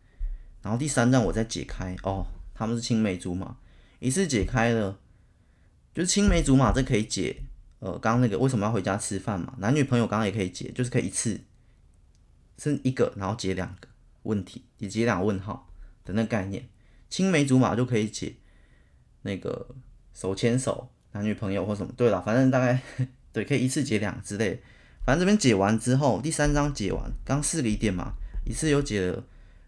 然后第三站我再解开，哦，他们是青梅竹马，一次解开了。就是青梅竹马，这可以解呃，刚刚那个为什么要回家吃饭嘛？男女朋友刚刚也可以解，就是可以一次是一个，然后解两个问题，以及两个问号的那个概念。青梅竹马就可以解那个手牵手，男女朋友或什么。对了，反正大概 对，可以一次解两之类。反正这边解完之后，第三章解完，刚四个疑点嘛，一次又解了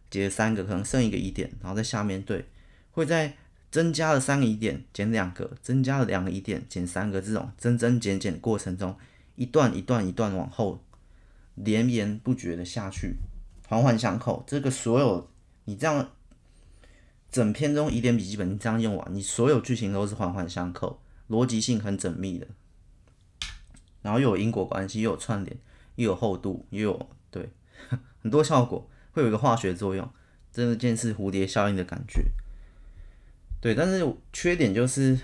解了三个，可能剩一个疑点，然后在下面对，会在增加了三个疑点减两个，增加了两个疑点减三个，这种增增减减过程中，一段一段一段往后连绵不绝的下去，环环相扣。这个所有你这样。整篇中疑点笔记本，你这样用完，你所有剧情都是环环相扣，逻辑性很缜密的，然后又有因果关系，又有串联，又有厚度，又有对 很多效果，会有一个化学作用，真的见是蝴蝶效应的感觉。对，但是缺点就是，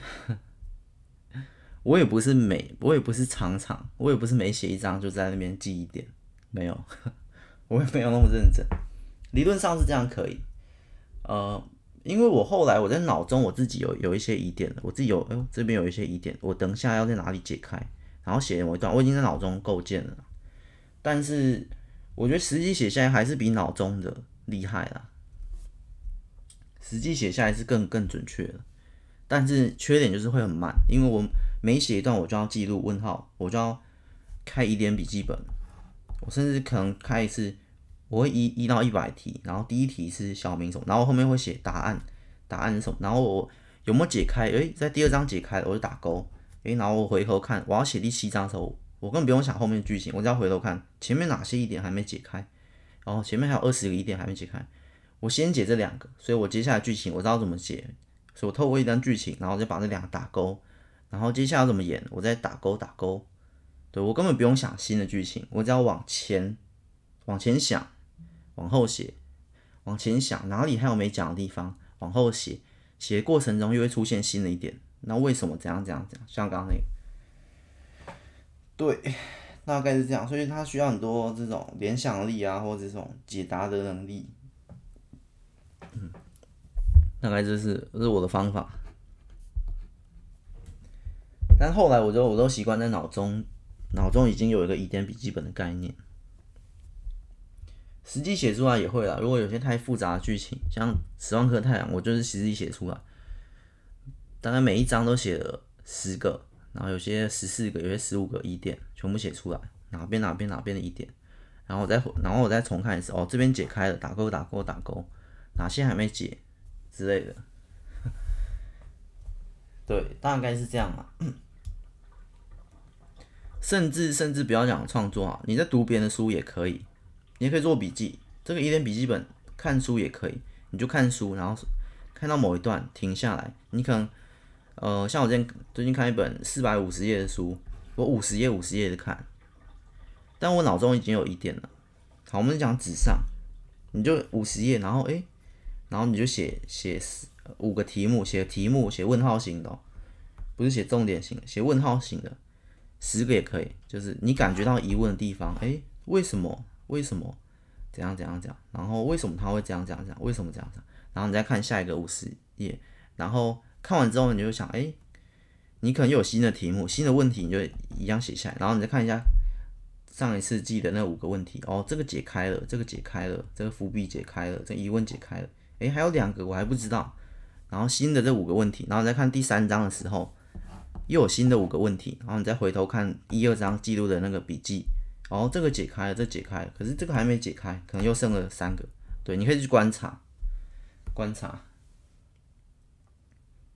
我也不是每，我也不是常常，我也不是每写一章就在那边记一点，没有，我也没有那么认真。理论上是这样可以，呃。因为我后来我在脑中我自己有有一些疑点了，我自己有，哎呦，这边有一些疑点，我等一下要在哪里解开，然后写我一段，我已经在脑中构建了，但是我觉得实际写下来还是比脑中的厉害啦，实际写下来是更更准确的，但是缺点就是会很慢，因为我每写一段我就要记录问号，我就要开疑点笔记本，我甚至可能开一次。我会一一到一百题，然后第一题是小明什么，然后后面会写答案，答案是什么，然后我有没有解开？诶，在第二章解开了，我就打勾。诶，然后我回头看，我要写第七章的时候，我根本不用想后面剧情，我只要回头看前面哪些疑点还没解开，然后前面还有二十个疑点还没解开，我先解这两个，所以我接下来剧情我知道怎么解，所以我透过一段剧情，然后再把这两个打勾，然后接下来怎么演，我再打勾打勾。对，我根本不用想新的剧情，我只要往前往前想。往后写，往前想哪里还有没讲的地方，往后写，写的过程中又会出现新的一点。那为什么这样这样这样？像刚刚那个，对，大概是这样。所以它需要很多这种联想力啊，或者这种解答的能力。嗯，大概这是这是我的方法。但后来我就我都习惯在脑中，脑中已经有一个疑点笔记本的概念。实际写出来也会啦。如果有些太复杂的剧情，像《十万颗太阳》，我就是实际写出来，大概每一章都写了十个，然后有些十四个，有些十五个疑点，全部写出来，哪边哪边哪边的疑点，然后我再然后我再重看一次，哦，这边解开了，打勾打勾打勾，哪些还没解之类的。对，大概是这样嘛。甚至甚至不要讲创作啊，你在读别人的书也可以。你也可以做笔记，这个一点笔记本看书也可以，你就看书，然后看到某一段停下来，你可能，呃，像我最近最近看一本四百五十页的书，我五十页五十页的看，但我脑中已经有疑点了。好，我们讲纸上，你就五十页，然后诶，然后你就写写五个题目，写题目写问号型的，不是写重点型，写问号型的，十个也可以，就是你感觉到疑问的地方，诶，为什么？为什么怎样怎样怎样？然后为什么他会这样这样这样？为什么这样这样？然后你再看下一个五十页，然后看完之后你就想，哎，你可能有新的题目、新的问题，你就一样写下来。然后你再看一下上一次记的那五个问题，哦，这个解开了，这个解开了，这个伏笔解开了，这疑问解开了。哎，还有两个我还不知道。然后新的这五个问题，然后再看第三章的时候，又有新的五个问题。然后你再回头看一二章记录的那个笔记。哦，这个解开了，这、解开了，可是这个还没解开，可能又剩了三个。对，你可以去观察，观察。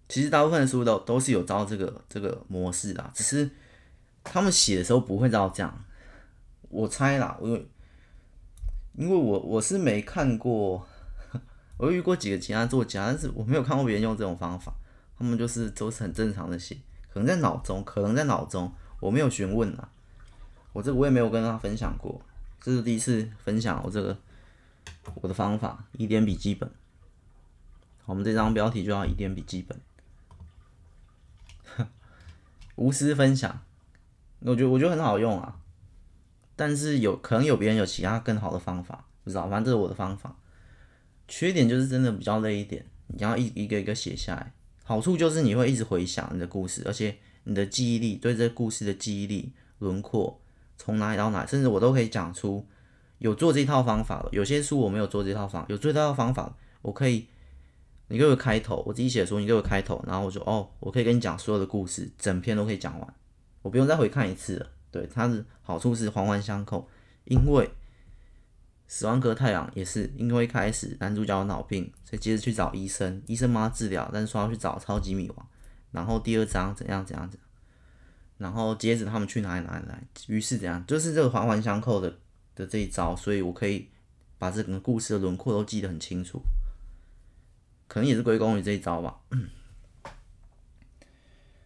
其实大部分的书都都是有照这个这个模式的，只是他们写的时候不会照这样。我猜啦，我因为我我是没看过，我遇过几个其他作家，但是我没有看过别人用这种方法。他们就是都是很正常的写，可能在脑中，可能在脑中，我没有询问啊。我这我也没有跟他分享过，这是第一次分享我这个我的方法，疑点笔记本。我们这张标题就叫疑点笔记本，无私分享，我觉得我觉得很好用啊。但是有可能有别人有其他更好的方法，不知道，反正这是我的方法。缺点就是真的比较累一点，你要一一个一个写下来。好处就是你会一直回想你的故事，而且你的记忆力，对这个故事的记忆力轮廓，从哪里到哪里，甚至我都可以讲出有做这套方法了。有些书我没有做这套方法，有做这套方法，我可以，你给我开头，我自己写书，你给我开头，然后我就哦，我可以跟你讲所有的故事，整篇都可以讲完，我不用再回看一次了。对，它的好处是环环相扣，因为。十万颗太阳也是因为一开始男主角有脑病，所以接着去找医生，医生帮他治疗，但是说要去找超级米王。然后第二章怎样怎样怎样，然后接着他们去哪里哪里来，于是怎样，就是这个环环相扣的的这一招，所以我可以把这个故事的轮廓都记得很清楚。可能也是归功于这一招吧。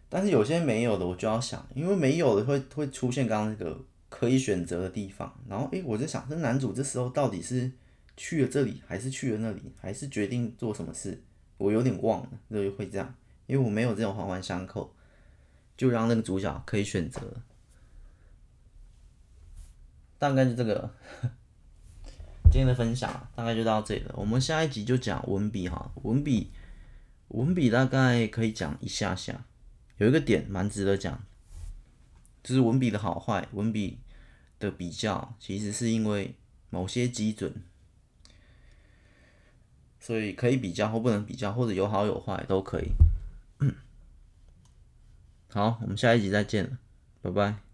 但是有些没有的，我就要想，因为没有的会会出现刚刚那个。可以选择的地方，然后诶、我在想，这男主这时候到底是去了这里，还是去了那里，还是决定做什么事？我有点忘了，就会这样，因为我没有这种环环相扣，就让那个主角可以选择。大概就这个，今天的分享大概就到这里了。我们下一集就讲文笔哈，文笔，文笔大概可以讲一下下，有一个点蛮值得讲。就是文笔的好坏，文笔的比较，其实是因为某些基准，所以可以比较或不能比较，或者有好有坏都可以。好，我们下一集再见，拜拜。